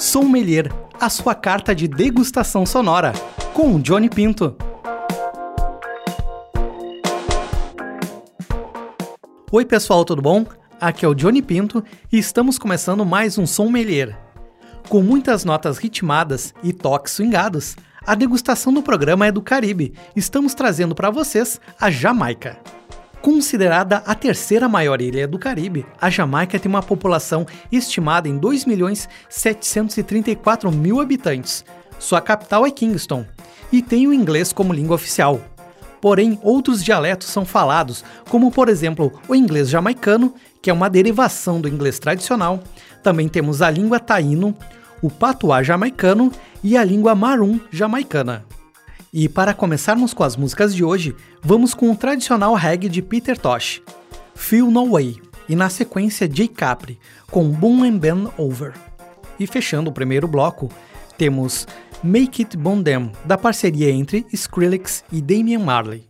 Sommelier, a sua carta de degustação sonora, com Johnny Pinto. Oi, pessoal, tudo bom? Aqui é o Johnny Pinto e estamos começando mais um Sommelier. Com muitas notas ritmadas e toques swingados, a degustação do programa é do Caribe. Estamos trazendo para vocês a Jamaica. Considerada a terceira maior ilha do Caribe, a Jamaica tem uma população estimada em 2 milhões 734 mil habitantes. Sua capital é Kingston e tem o inglês como língua oficial. Porém, outros dialetos são falados, como por exemplo o inglês jamaicano, que é uma derivação do inglês tradicional. Também temos a língua taíno, o patuá jamaicano e a língua marum jamaicana. E para começarmos com as músicas de hoje, vamos com o tradicional reggae de Peter Tosh, Feel No Way, e na sequência Jay Capri, com Boom and Bend Over. E fechando o primeiro bloco, temos Make It Bondem, da parceria entre Skrillex e Damian Marley.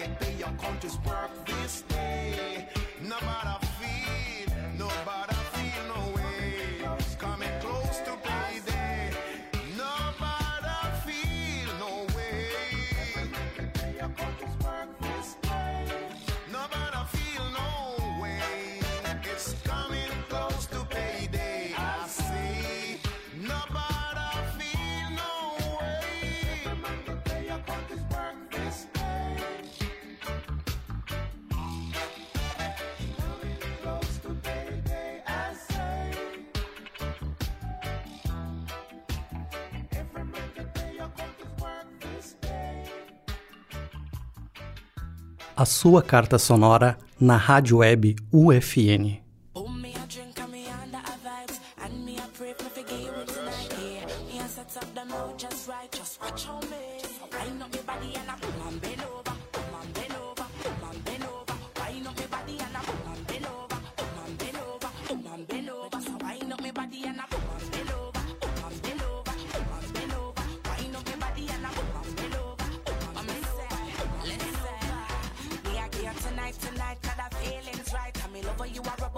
get they are conscious world. A sua carta sonora na rádio web UFN.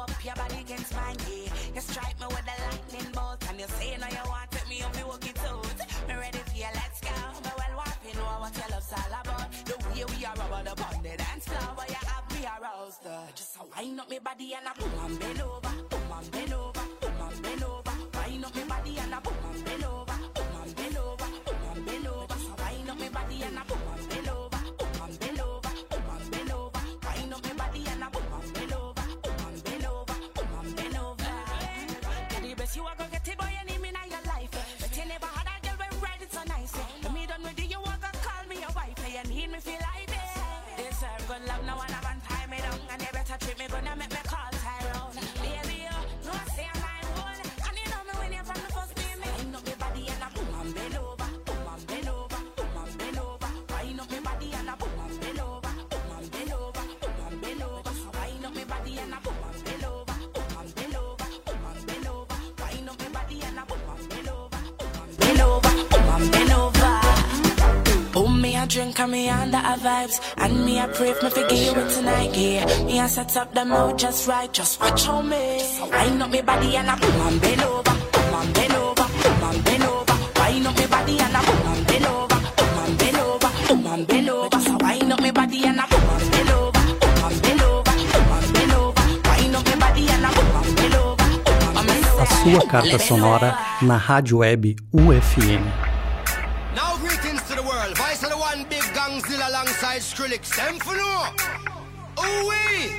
up your body against mine, yeah. You strike me with a lightning bolt, and you say no, you want take me up the walkie toes. Me ready for you, let's go. But well, what you know what your love's all about? The way we are about the bond, the dance floor, but you have me aroused. Uh. Just a wind up me body and I boom and bend over. Me a vibes And me a pray if me forgive you tonight, yeah Me a set up the mood just right, just watch on me So wind up me body and a boom and bend over Boom and bend over, boom and bend over Wind up me body and a boom and bend over Boom and bend over, boom and bend over So wind up me body and boom and bend over. A sua carta sonora na rádio web UFM. Alongside Skrillex. Them for no. Ooh wee.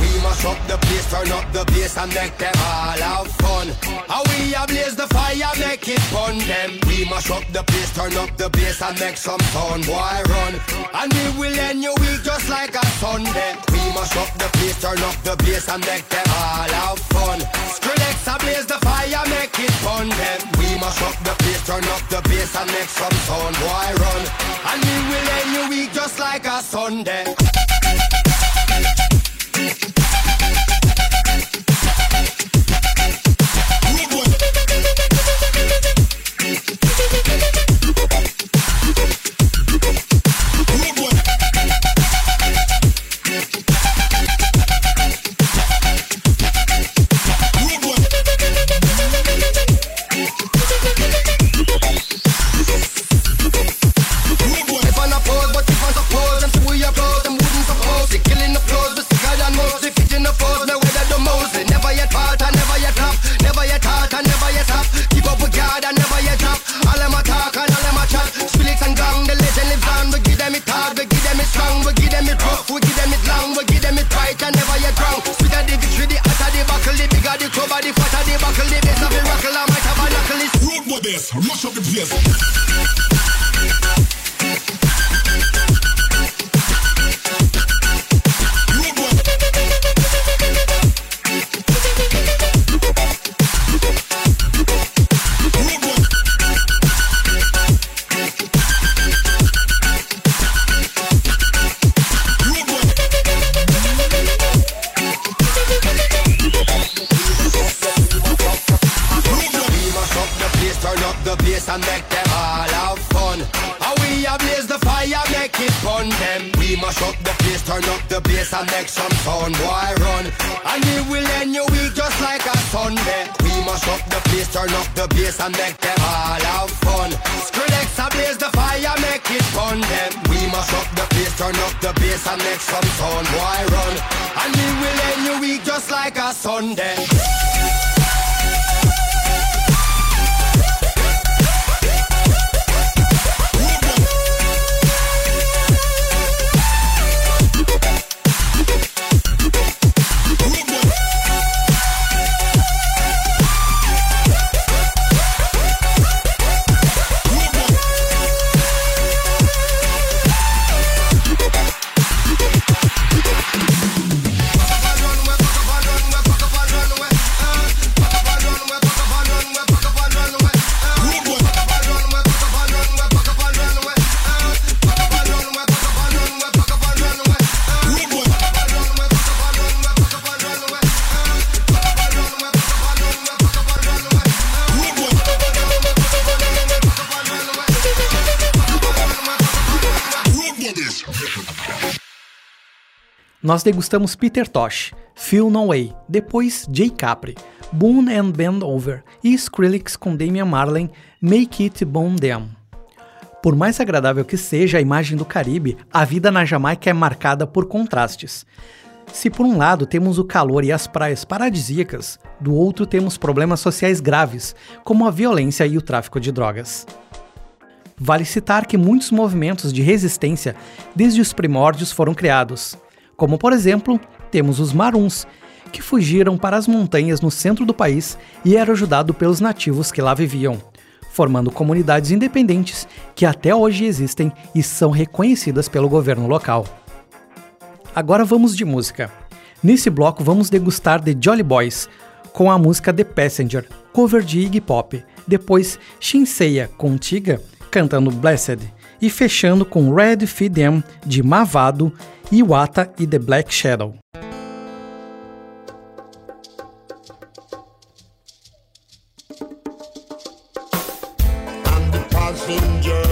We must up the place, turn up the bass and make them all have fun. How we ablaze the fire, make it fun them. We must up the place, turn up the bass and make some sound, boy run. And we will end your week just like a Sunday. We must up the place, turn up the bass and make them all have fun. Skrillex ablaze the fire, make it fun them. We must up the place, turn up the bass and make some sound, boy run. And we will end your week just like a Sunday. place. Mash up the place. Like a Sunday. Nós degustamos Peter Tosh, Feel No Way, depois Jay Capri, Boone and Bend Over e Skrillex com Damian Marley, Make It Bone Them. Por mais agradável que seja a imagem do Caribe, a vida na Jamaica é marcada por contrastes. Se por um lado temos o calor e as praias paradisíacas, do outro temos problemas sociais graves, como a violência e o tráfico de drogas. Vale citar que muitos movimentos de resistência desde os primórdios foram criados, como por exemplo, temos os Maruns, que fugiram para as montanhas no centro do país e eram ajudados pelos nativos que lá viviam, formando comunidades independentes que até hoje existem e são reconhecidas pelo governo local. Agora vamos de música. Nesse bloco vamos degustar The Jolly Boys com a música The Passenger, cover de Iggy Pop, depois Shinseiya com Tiga cantando Blessed e fechando com Red Feed Them de Mavado, Iwata e The Black Shadow. Passenger.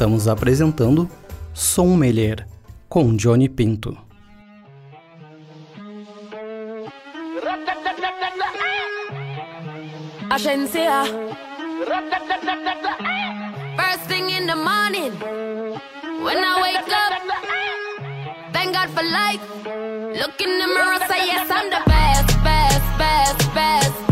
Estamos apresentando Som Melier com Johnny Pinto. Ashensia. First thing in the morning, when I wake up, thank God for life. Look in the mirror, say yes, I'm the best, best, best, best,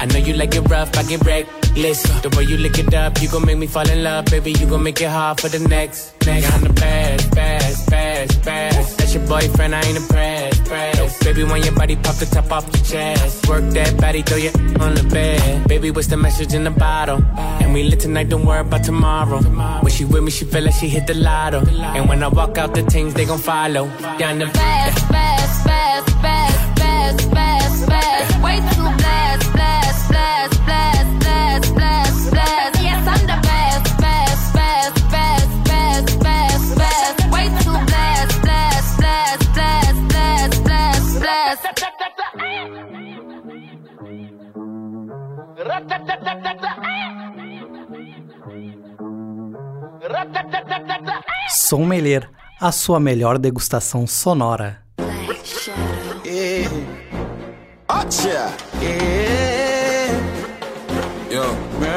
I know you like it rough, I get reckless. The way you lick it up, you gon' make me fall in love, baby. You gon' make it hard for the next. Next, I'm the best, best, best, best. That's your boyfriend, I ain't impressed. Press. Baby, when your body pop the top off your chest, work that body, throw you on the bed. Baby, what's the message in the bottle? And we lit tonight, don't worry about tomorrow. When she with me, she feel like she hit the lotto. And when I walk out, the things they gon' follow. Down the best, best, best, best, best, best, best. Way too blessed, Sommelier, a sua melhor degustação sonora. Eh. Acha. Yeah. Yo,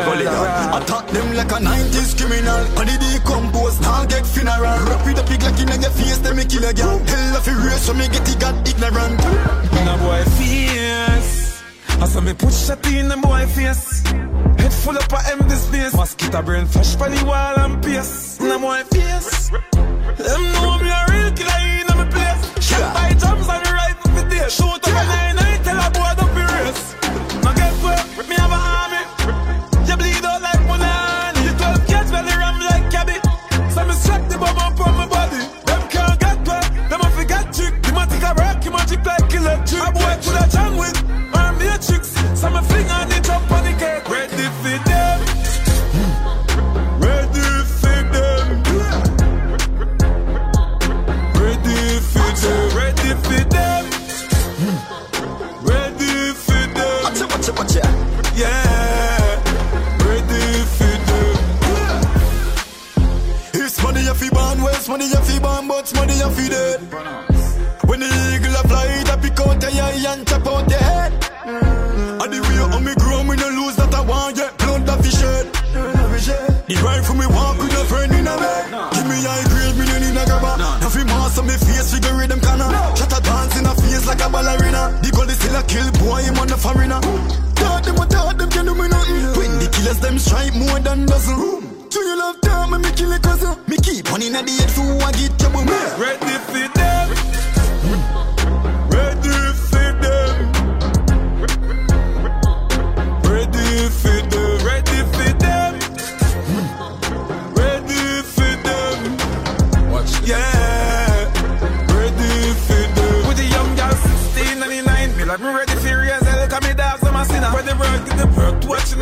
hold it up. Attack them like a 90s criminal. On the decompose, now get funeral. Rap with a pig like in your face, then me kill a girl. Hell of a race, so me get it got ignorant. When a boy fierce I saw me put shot in the boy face. Head full up of empty space. Mosquito brain fresh by the wall and pace. In a boy face. Them know me a real killer in my place. Shot by drums and rifle for days. Shoot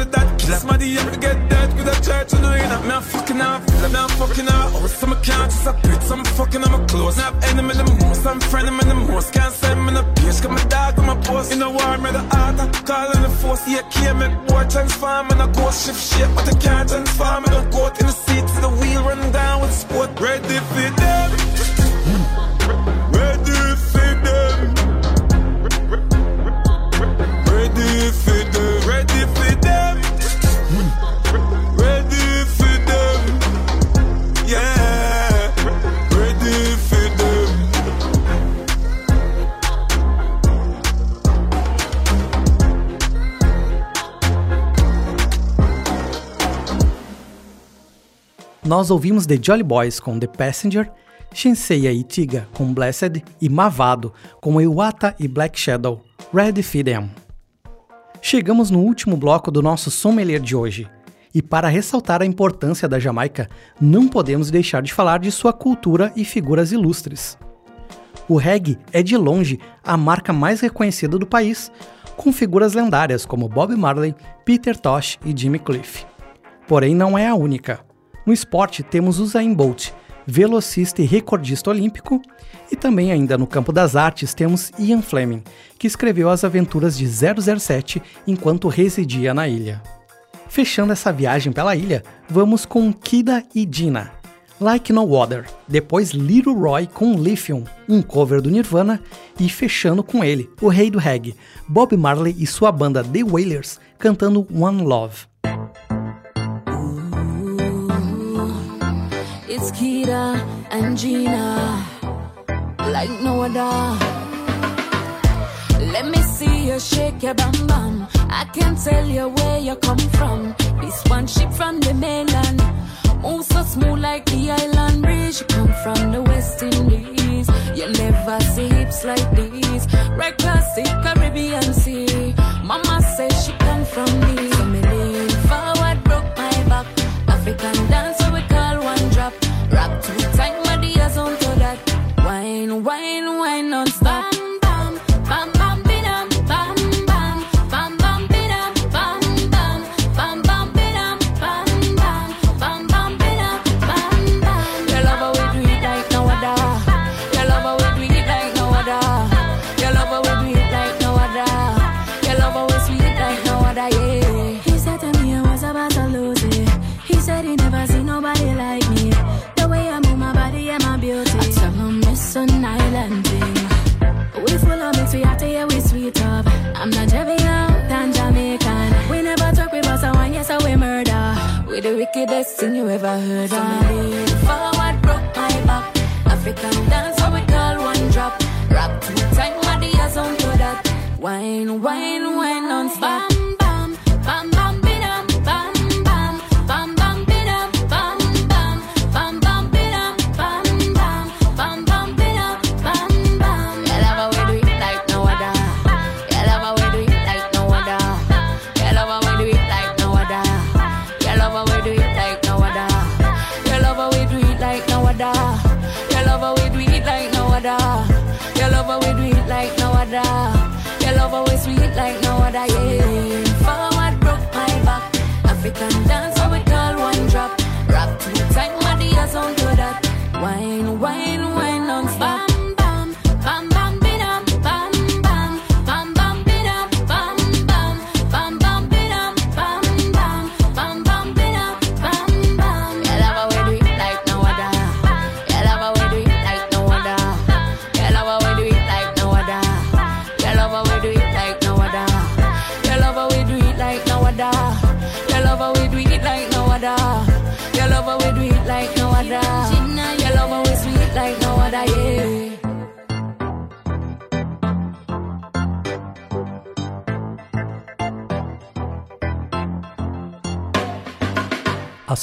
Watching the dad Kill somebody and get dead With a church in the arena Me a fucking off Me a fucking off Oh some just a bit Some fucking on my clothes. Now enemy the most I'm friend in the most Can't send me no page Cause my dog on my post. In the war me the art I call in the force. Yeah can't make war transform And a ghost shift shape But I can't transform And a goat in the seat To the wheel run down with sport. Ready for them nós ouvimos The Jolly Boys com The Passenger, Shenseia e Tiga com Blessed e Mavado com Iwata e Black Shadow, Ready for Them. Chegamos no último bloco do nosso sommelier de hoje. E para ressaltar a importância da Jamaica, não podemos deixar de falar de sua cultura e figuras ilustres. O reggae é de longe a marca mais reconhecida do país, com figuras lendárias como Bob Marley, Peter Tosh e Jimmy Cliff. Porém, não é a única. No esporte temos Usain Bolt, velocista e recordista olímpico, e também ainda no campo das artes temos Ian Fleming, que escreveu as aventuras de 007 enquanto residia na ilha. Fechando essa viagem pela ilha, vamos com Kida e Dina, Like No Other, depois Little Roy com Lithium, um cover do Nirvana, e fechando com ele, o rei do reggae, Bob Marley e sua banda The Wailers, cantando One Love. Kira and Gina, like no other. Let me see you shake your bam bam. I can tell you where you come from. This one ship from the mainland. Move so smooth like the island bridge. You come from the West Indies. You never see hips like these. Right the Caribbean Sea. Mama says she come from me. Time of the years on that. Wine, wine, wine non-stop. Wickedest thing you ever heard of. Lean forward, broke my back. African dance, so we call one drop. Rock two time, my dears on to that. Wine, wine, wine non-stop. Bam,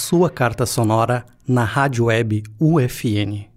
sua carta sonora na rádio web UFN.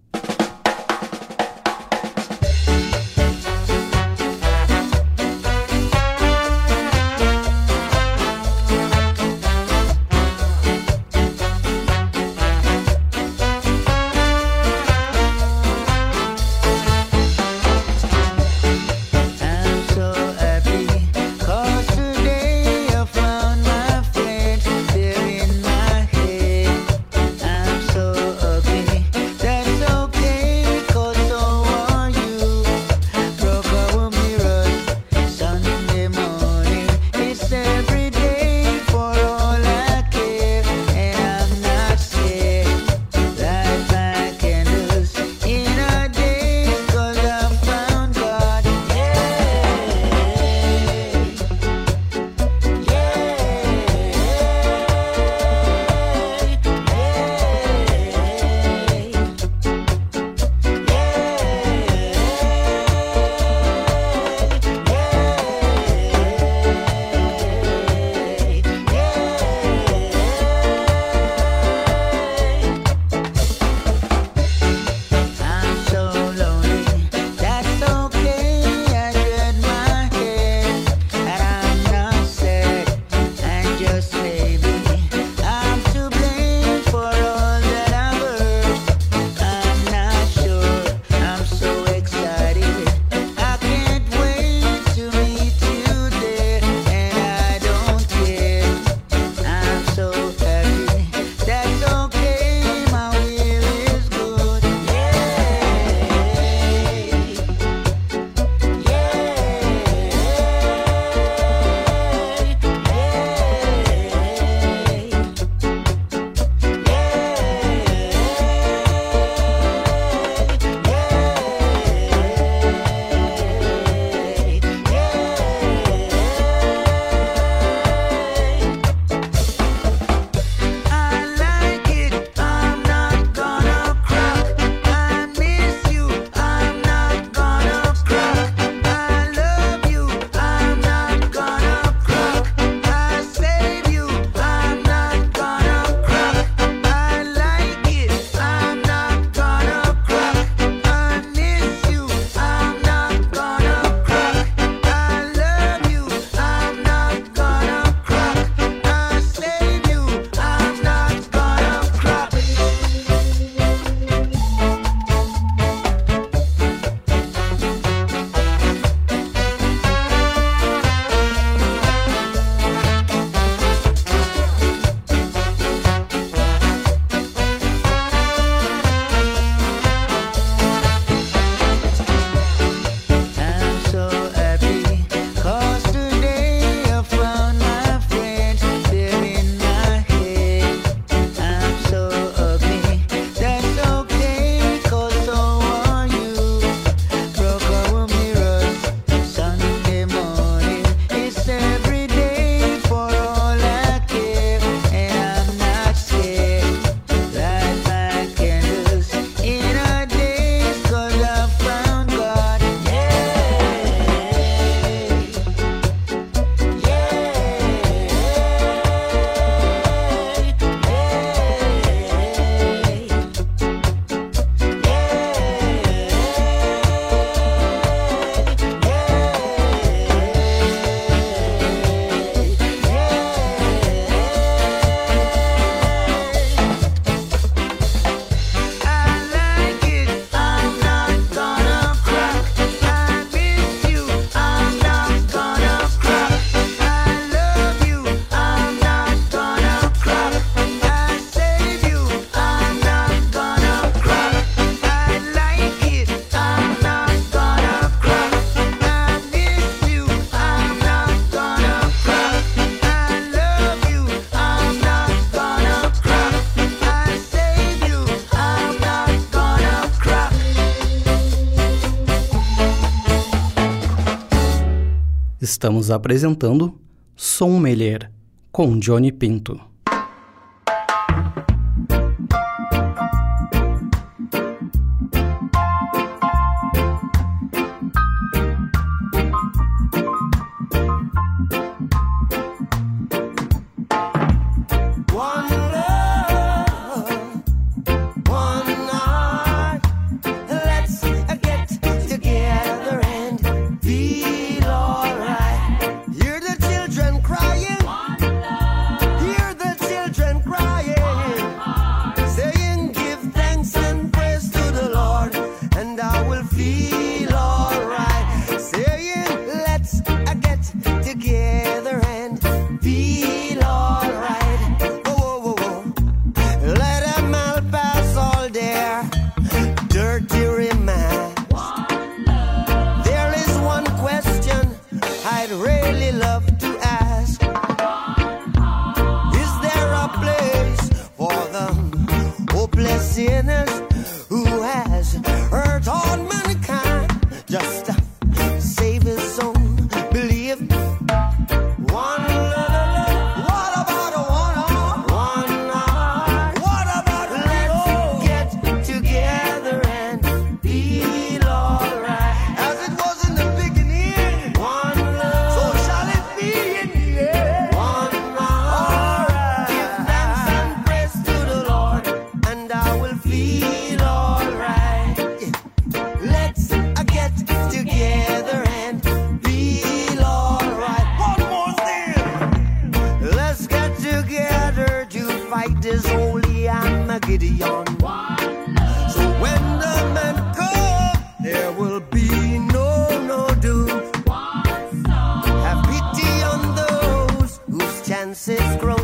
Estamos apresentando Sommelier com Johnny Pinto. Fight this holy Armageddon. So when the men come, there will be no, no doom. Have pity on those whose chances grow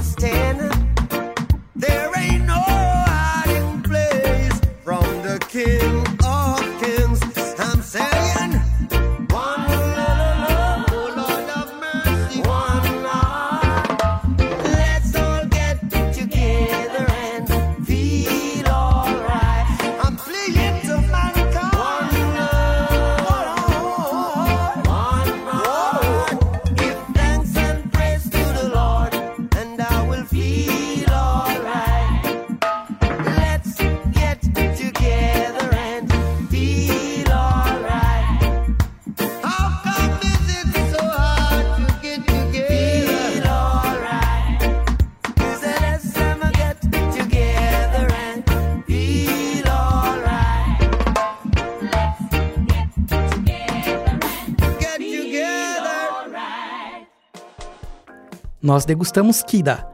Nós degustamos Kida,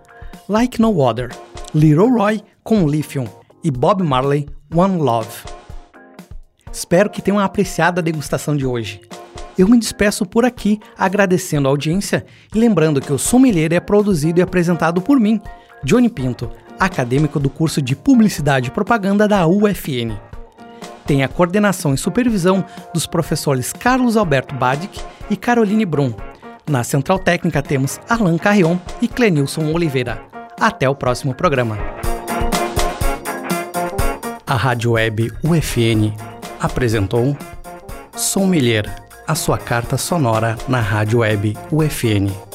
Like No Other, Little Roy com Lithium e Bob Marley One Love. Espero que tenham apreciado a degustação de hoje. Eu me despeço por aqui agradecendo a audiência e lembrando que o Sommelier é produzido e apresentado por mim, Johnny Pinto, acadêmico do curso de Publicidade e Propaganda da UFN. Tem a coordenação e supervisão dos professores Carlos Alberto Badic e Caroline Brum. Na Central Técnica temos Alan Carrion e Clenilson Oliveira. Até o próximo programa. A Rádio Web UFN apresentou Sommelier, a sua carta sonora na Rádio Web UFN.